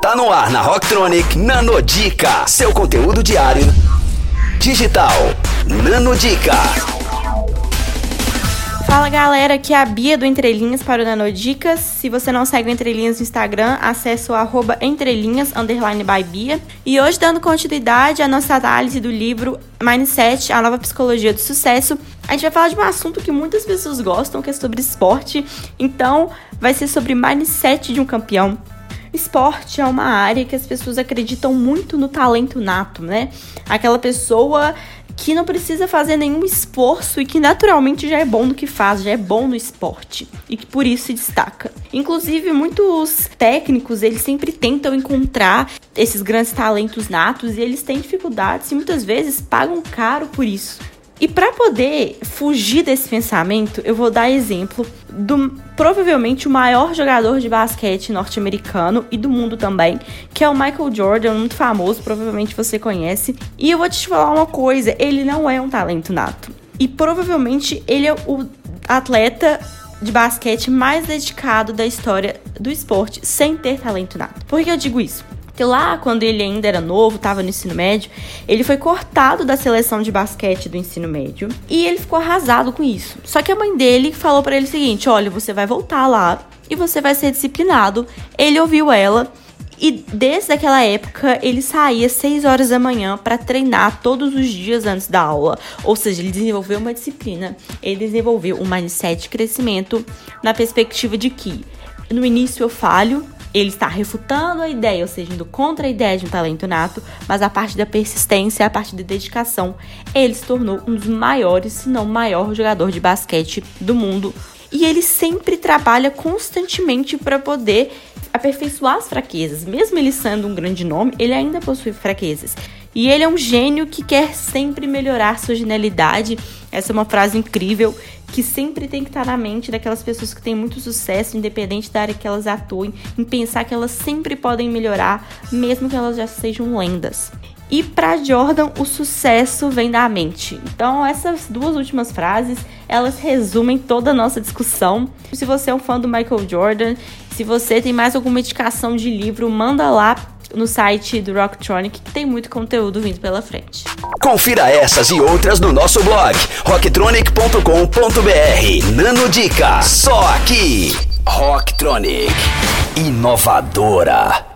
Tá no ar na Rocktronic Nanodica, seu conteúdo diário digital. Nanodica. Fala galera, aqui é a Bia do Entrelinhas para o Nanodicas. Se você não segue o Entrelinhas no Instagram, acesse o arroba entrelinhas, underline by Bia. E hoje, dando continuidade à nossa análise do livro Mindset, a nova psicologia do sucesso, a gente vai falar de um assunto que muitas pessoas gostam, que é sobre esporte. Então, vai ser sobre mindset de um campeão. Esporte é uma área que as pessoas acreditam muito no talento nato, né? Aquela pessoa que não precisa fazer nenhum esforço e que naturalmente já é bom no que faz, já é bom no esporte e que por isso se destaca. Inclusive, muitos técnicos, eles sempre tentam encontrar esses grandes talentos natos e eles têm dificuldades e muitas vezes pagam caro por isso. E para poder fugir desse pensamento, eu vou dar exemplo do provavelmente o maior jogador de basquete norte-americano e do mundo também, que é o Michael Jordan, muito famoso, provavelmente você conhece. E eu vou te falar uma coisa, ele não é um talento nato. E provavelmente ele é o atleta de basquete mais dedicado da história do esporte sem ter talento nato. Por que eu digo isso? Que lá, quando ele ainda era novo, estava no ensino médio, ele foi cortado da seleção de basquete do ensino médio e ele ficou arrasado com isso. Só que a mãe dele falou para ele o seguinte: olha, você vai voltar lá e você vai ser disciplinado. Ele ouviu ela. E desde aquela época ele saía 6 horas da manhã para treinar todos os dias antes da aula. Ou seja, ele desenvolveu uma disciplina, ele desenvolveu um mindset de crescimento na perspectiva de que no início eu falho, ele está refutando a ideia, ou seja, indo contra a ideia de um talento nato, mas a parte da persistência, a parte da dedicação, ele se tornou um dos maiores, se não maior jogador de basquete do mundo. E ele sempre trabalha constantemente para poder aperfeiçoar as fraquezas. Mesmo ele sendo um grande nome, ele ainda possui fraquezas. E ele é um gênio que quer sempre melhorar sua genialidade. Essa é uma frase incrível que sempre tem que estar na mente daquelas pessoas que têm muito sucesso, independente da área que elas atuem, em pensar que elas sempre podem melhorar, mesmo que elas já sejam lendas. E para Jordan, o sucesso vem da mente. Então, essas duas últimas frases, elas resumem toda a nossa discussão. Se você é um fã do Michael Jordan, se você tem mais alguma indicação de livro, manda lá no site do Rocktronic, que tem muito conteúdo vindo pela frente. Confira essas e outras no nosso blog rocktronic.com.br. Nano Dica, só aqui. Rocktronic, inovadora.